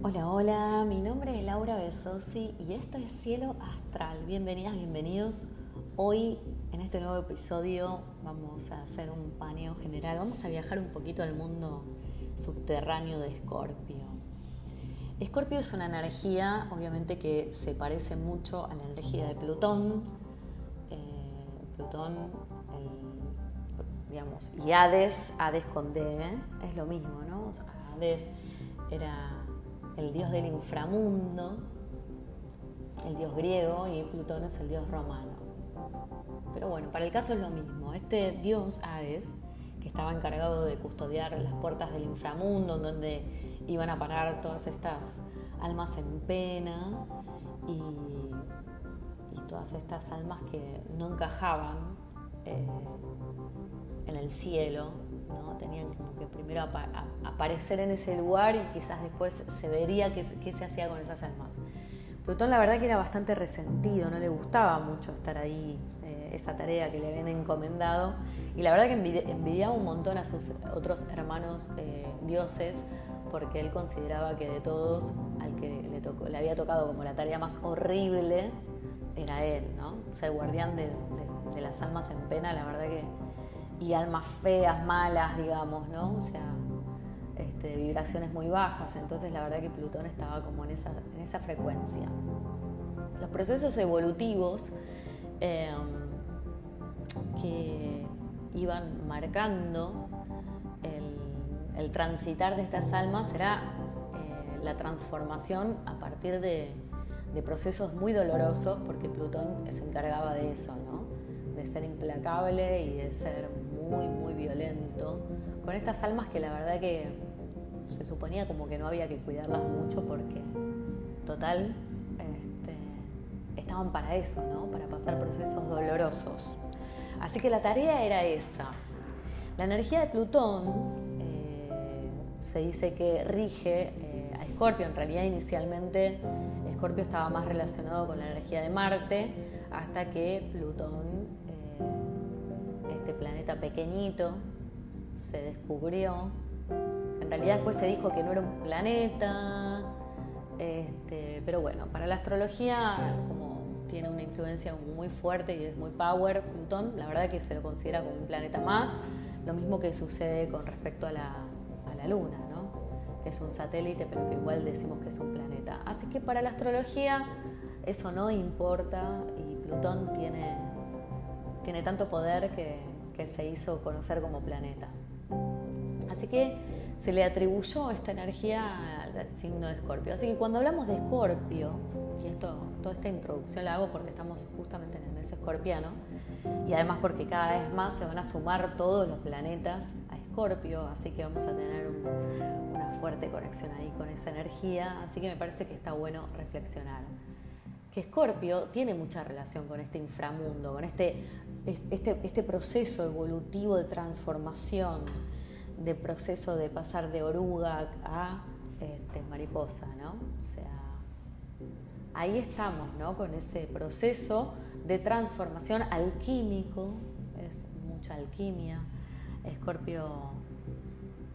Hola, hola, mi nombre es Laura Besosi y esto es Cielo Astral. Bienvenidas, bienvenidos. Hoy en este nuevo episodio vamos a hacer un paneo general, vamos a viajar un poquito al mundo subterráneo de Escorpio. Escorpio es una energía, obviamente, que se parece mucho a la energía de Plutón. Eh, Plutón, digamos, y Hades, Hades con D, ¿eh? es lo mismo, ¿no? Hades era el dios del inframundo, el dios griego, y Plutón es el dios romano. Pero bueno, para el caso es lo mismo. Este dios Hades, que estaba encargado de custodiar las puertas del inframundo, donde iban a parar todas estas almas en pena y, todas estas almas que no encajaban eh, en el cielo, ¿no? tenían que primero aparecer en ese lugar y quizás después se vería qué, se hacía con esas almas. Plutón la verdad que era bastante resentido, no le gustaba mucho estar ahí, eh, esa tarea que le habían encomendado, y la verdad que envidiaba un montón a sus otros hermanos eh, dioses, porque él consideraba que de todos, al que le, había tocado como la tarea más horrible, era él, ¿no? O el guardián de las almas en pena, la verdad que y almas feas, malas, digamos, ¿no? O sea, este, vibraciones muy bajas. Entonces la verdad que Plutón estaba como en esa, en esa frecuencia. Los procesos evolutivos em, que iban marcando el, transitar de estas almas era eh, la transformación a partir de, de procesos muy dolorosos, porque Plutón se encargaba de eso, ¿no? de ser implacable y de ser muy, muy violento, con estas almas que la verdad que se suponía como que no había que cuidarlas mucho porque, total, este, estaban para eso, ¿no? Para pasar procesos dolorosos. Así que la tarea era esa. La energía de Plutón eh, se dice que rige eh, a Escorpio. En realidad, inicialmente, Escorpio estaba más relacionado con la energía de Marte, hasta que Plutón pequeñito se descubrió. En realidad después se dijo que no era un planeta, este, pero bueno, para la astrología, como tiene una influencia muy fuerte y es muy power, Plutón, la verdad que se lo considera como un planeta más, lo mismo que sucede con respecto a la, a la Luna, ¿no? que es un satélite, pero que igual decimos que es un planeta. Así que para la astrología eso no importa y Plutón tiene, tiene tanto poder que que se hizo conocer como planeta. Así que se le atribuyó esta energía al signo de Escorpio. Así que cuando hablamos de Escorpio, y esto, toda esta introducción la hago porque estamos justamente en el mes escorpiano, y además porque cada vez más se van a sumar todos los planetas a Escorpio, así que vamos a tener una fuerte conexión ahí con esa energía, así que me parece que está bueno reflexionar. Que Escorpio tiene mucha relación con este inframundo, con este este, este, proceso evolutivo de transformación, de proceso de pasar de oruga a este, mariposa, ¿no? O sea, ahí estamos, ¿no? Con ese proceso de transformación alquímico, es mucha alquimia. Escorpio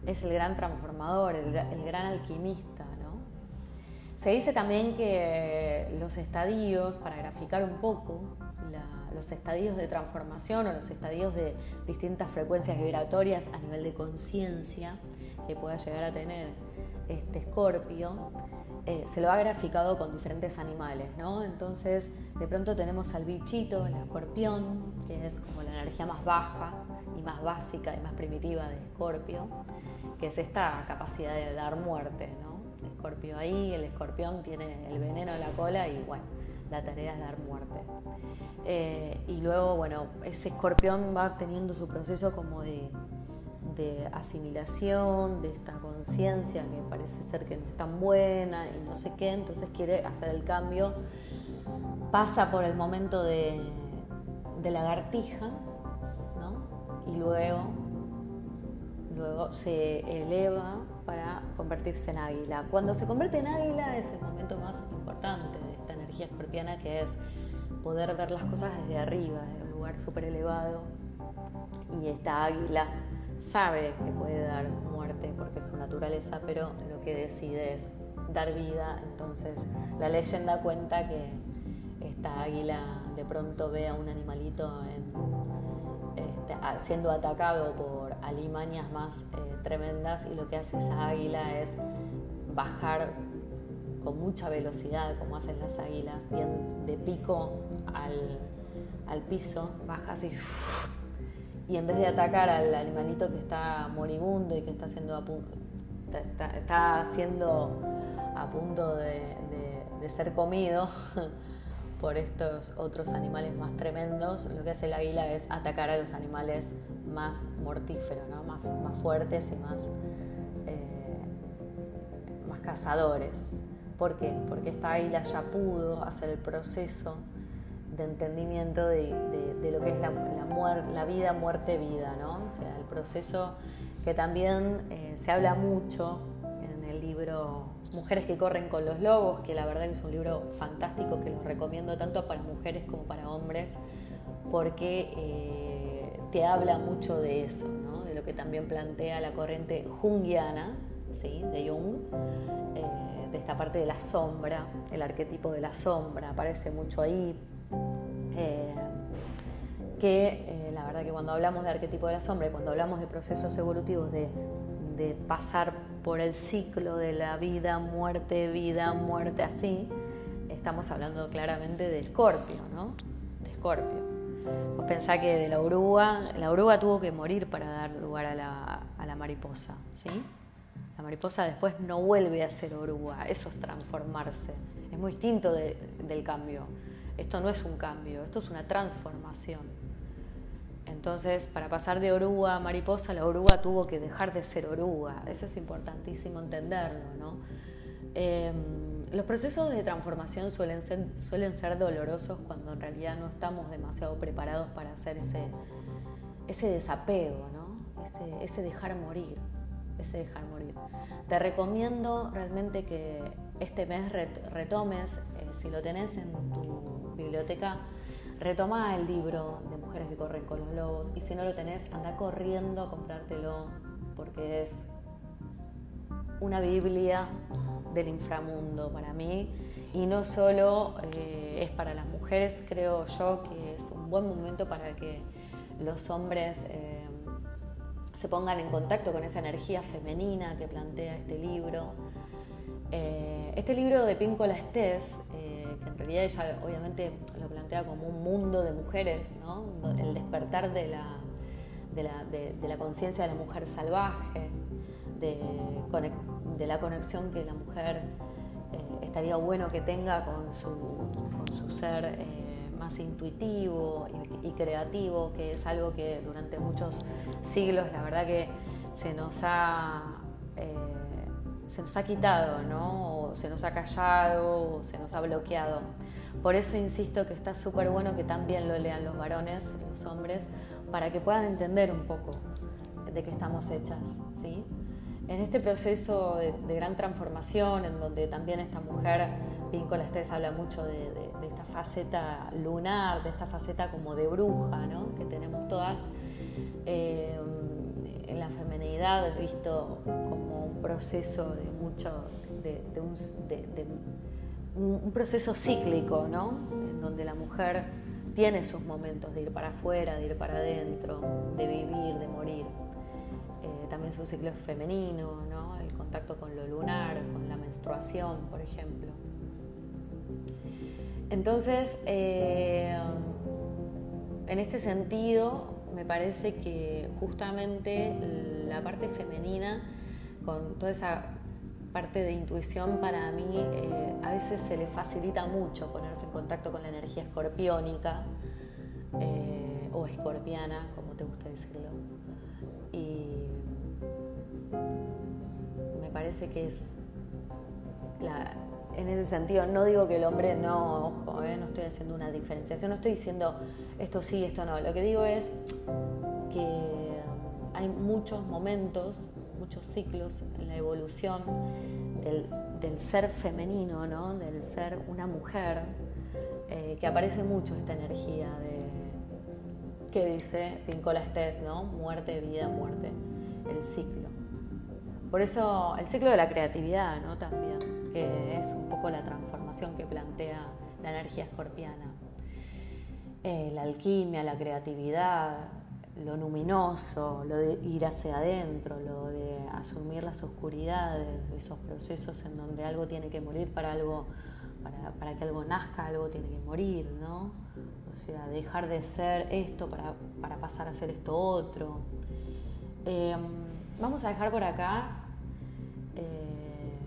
es el gran transformador, el, el gran alquimista, ¿no? Se dice también que los estadios, para graficar un poco, los estadios de transformación o los estadios de distintas frecuencias vibratorias a nivel de conciencia que pueda llegar a tener este escorpio, eh, se lo ha graficado con diferentes animales, ¿no? Entonces, de pronto tenemos al bichito, el escorpión, que es como la energía más baja y más básica y más primitiva de escorpio, que es esta capacidad de dar muerte, ¿no? escorpio ahí, el escorpión tiene el veneno en la cola y bueno, la tarea es dar muerte. Eh, y luego, bueno, ese escorpión va teniendo su proceso como de, asimilación, de esta conciencia que parece ser que no es tan buena y no sé qué, entonces quiere hacer el cambio, pasa por el momento de, de lagartija, ¿no? Y luego, luego se eleva para convertirse en águila. Cuando se convierte en águila es el momento más importante de esta energía escorpiana que es poder ver las cosas desde arriba, desde un lugar súper elevado. Y esta águila sabe que puede dar muerte porque es su naturaleza, pero lo que decide es dar vida. Entonces la leyenda cuenta que esta águila de pronto ve a un animalito este, siendo atacado por alimañas más eh, tremendas y lo que hace esa águila es bajar con mucha velocidad, como hacen las águilas, bien de pico al, piso, baja así y en vez de atacar al animalito que está moribundo y que está haciendo a punto, está, a punto de, ser comido por estos otros animales más tremendos, lo que hace el águila es atacar a los animales más mortíferos, más, más fuertes y más, eh, más cazadores. ¿Por qué? Porque esta águila ya pudo hacer el proceso de entendimiento de, lo que es la, la, vida, muerte, vida, ¿no? O sea, el proceso que también eh, se habla mucho Mujeres que corren con los lobos, que la verdad es un libro fantástico que lo recomiendo tanto para mujeres como para hombres, porque eh, te habla mucho de eso, de lo que también plantea la corriente junguiana, ¿sí? de Jung. Eh, de esta parte de la sombra, el arquetipo de la sombra, aparece mucho ahí, eh, que la verdad que cuando hablamos de arquetipo de la sombra y cuando hablamos de procesos evolutivos de, pasar por el ciclo de la vida, muerte, vida, muerte, así, estamos hablando claramente de Escorpio, ¿no? De Escorpio. Vos pensá que de la oruga, la oruga tuvo que morir para dar lugar a la, a la mariposa, ¿sí? La mariposa después no vuelve a ser oruga, eso es transformarse, es muy distinto del cambio. Esto no es un cambio, esto es una transformación. Entonces, para pasar de oruga a mariposa, la oruga tuvo que dejar de ser oruga. Eso es importantísimo entenderlo. Em, los procesos de transformación suelen ser, suelen ser dolorosos cuando en realidad no estamos demasiado preparados para hacer ese, ese desapego, ese dejar morir, ese dejar morir. Te recomiendo realmente que este mes retomes, eh, si lo tenés en tu biblioteca, retoma el libro de Mujeres que corren con los lobos y si no lo tenés, anda corriendo a comprártelo porque es una Biblia del inframundo para mí. Y no solo eh, es para las mujeres, creo yo que es un buen momento para que los hombres eh, se pongan en contacto con esa energía femenina que plantea este libro. Eh, este libro de Píncola Estés, en realidad ella obviamente lo plantea como un mundo de mujeres, el despertar de la, de la, conciencia de la mujer salvaje, de, la conexión que la mujer eh, estaría bueno que tenga con su, ser más intuitivo y, creativo, que es algo que durante muchos siglos la verdad que se nos ha se nos ha quitado, ¿no? Se nos ha callado, o se nos ha bloqueado. Por eso insisto que está súper bueno que también lo lean los varones, los hombres, para que puedan entender un poco de qué estamos hechas, ¿sí? En este proceso de, gran transformación, en donde también esta mujer, Píncola Estés, habla mucho de, esta faceta lunar, de esta faceta como de bruja, ¿no? Que tenemos todas. Eh, en la femenidad visto como un proceso de mucho, de, un, proceso cíclico, ¿no? En donde la mujer tiene sus momentos de ir para afuera, de ir para adentro, de vivir, de morir. Eh, también su ciclo femenino, ¿no? El contacto con lo lunar, con la menstruación, por ejemplo. Entonces, eh, en este sentido, me parece que justamente la parte femenina, con toda esa parte de intuición para mí, eh, a veces se le facilita mucho ponerse en contacto con la energía escorpiónica eh, o escorpiana, como te gusta decirlo. Y me parece que es en ese sentido, no digo que el hombre no, ojo, eh, no estoy haciendo una diferenciación, no estoy diciendo esto sí, esto no. Lo que digo es que hay muchos momentos, muchos ciclos en la evolución del, ser femenino, ¿no? del ser una mujer, eh, que aparece mucho esta energía de que dice Pincola Estés, ¿no? Muerte, vida, muerte, el ciclo. Por eso el ciclo de la creatividad, ¿no? También, que es un poco la transformación que plantea la energía escorpiana. Eh, la alquimia, la creatividad, lo luminoso, lo de ir hacia adentro, lo de asumir las oscuridades, esos procesos en donde algo tiene que morir para algo, para, que algo nazca, algo tiene que morir, ¿no? O sea, dejar de ser esto para, pasar a ser esto otro. Em, vamos a dejar por acá. Eh,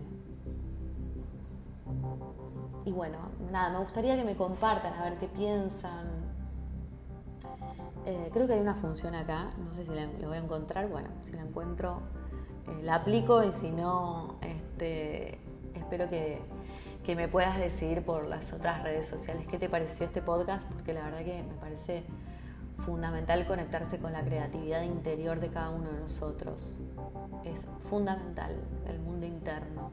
y bueno, nada, me gustaría que me compartan a ver qué piensan, eh, creo que hay una función acá, no sé si la, voy a encontrar, bueno, si la encuentro eh, la aplico y si no, este, espero que, me puedas decidir por las otras redes sociales qué te pareció este podcast, porque la verdad que me parece fundamental conectarse con la creatividad interior de cada uno de nosotros. Es fundamental el mundo interno,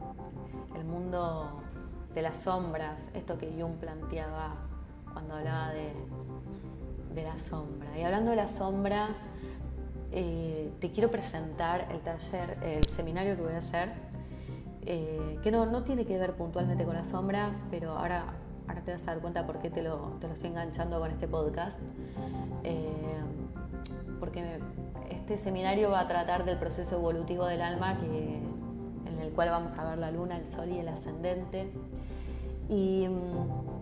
el mundo de las sombras, esto que Jung planteaba cuando hablaba de, de la sombra. Y hablando de la sombra, eh, te quiero presentar el taller, el seminario que voy a hacer, eh, que no, tiene que ver puntualmente con la sombra, pero ahora, ahora te vas a dar cuenta por qué te lo, te lo estoy enganchando con este podcast. Eh, porque este seminario va a tratar del proceso evolutivo del alma que, en el cual vamos a ver la luna, el sol y el ascendente. Y mm,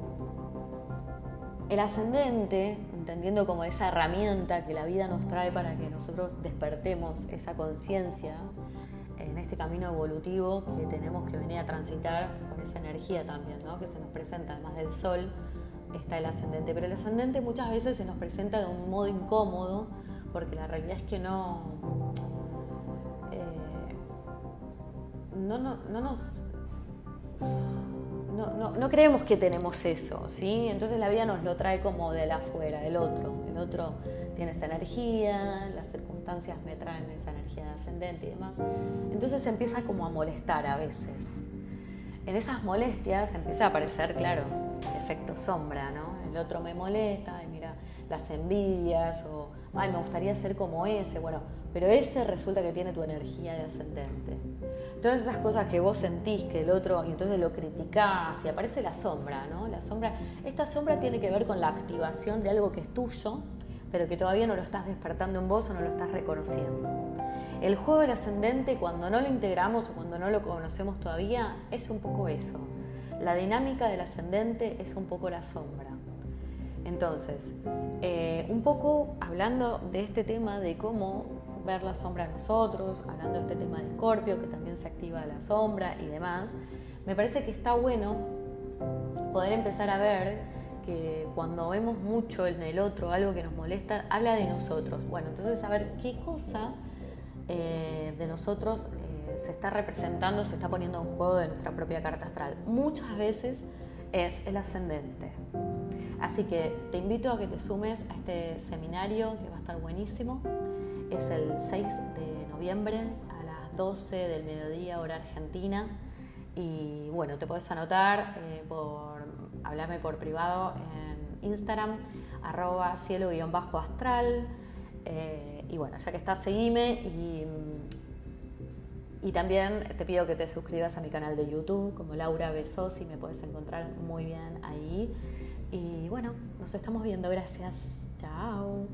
el ascendente entendiendo como esa herramienta que la vida nos trae para que nosotros despertemos esa conciencia en este camino evolutivo que tenemos que venir a transitar con esa energía también, ¿no? que se nos presenta, además del sol, está el ascendente. Pero el ascendente muchas veces se nos presenta de un modo incómodo, porque la realidad es que no, eh, no, no, no nos no, creemos que tenemos eso, ¿sí? Entonces la vida nos lo trae como del afuera, del otro. El otro tiene esa energía, las circunstancias me traen esa energía ascendente y demás. Entonces empieza como a molestar a veces. En esas molestias empieza a aparecer, claro, el efecto sombra, ¿no? El otro me molesta, y mira, las envidias o, ay, me gustaría ser como ese, bueno, pero ese resulta que tiene tu energía de ascendente. Todas esas cosas que vos sentís que el otro, y entonces lo criticás y aparece la sombra, ¿no? La sombra, esta sombra tiene que ver con la activación de algo que es tuyo, pero que todavía no lo estás despertando en vos o no lo estás reconociendo. El juego del ascendente, cuando no lo integramos o cuando no lo conocemos todavía, es un poco eso. La dinámica del ascendente es un poco la sombra. Entonces, eh, un poco hablando de este tema de cómo ver la sombra en nosotros, hablando de este tema de Escorpio, que también se activa la sombra y demás, me parece que está bueno poder empezar a ver que cuando vemos mucho en el otro algo que nos molesta, habla de nosotros. Bueno, entonces saber qué cosa eh, de nosotros eh, se está representando, se está poniendo en juego de nuestra propia carta astral. Muchas veces es el ascendente. Así que te invito a que te sumes a este seminario que va a estar buenísimo es el 6 de noviembre a las 12 del mediodía hora argentina. Y bueno, te puedes anotar eh, por hablarme por privado en Instagram, arroba cielo-astral. Eh, y bueno, ya que estás, seguime y, y también te pido que te suscribas a mi canal de YouTube como Laura Besos y me puedes encontrar muy bien ahí. Y bueno, nos estamos viendo, gracias. Chao.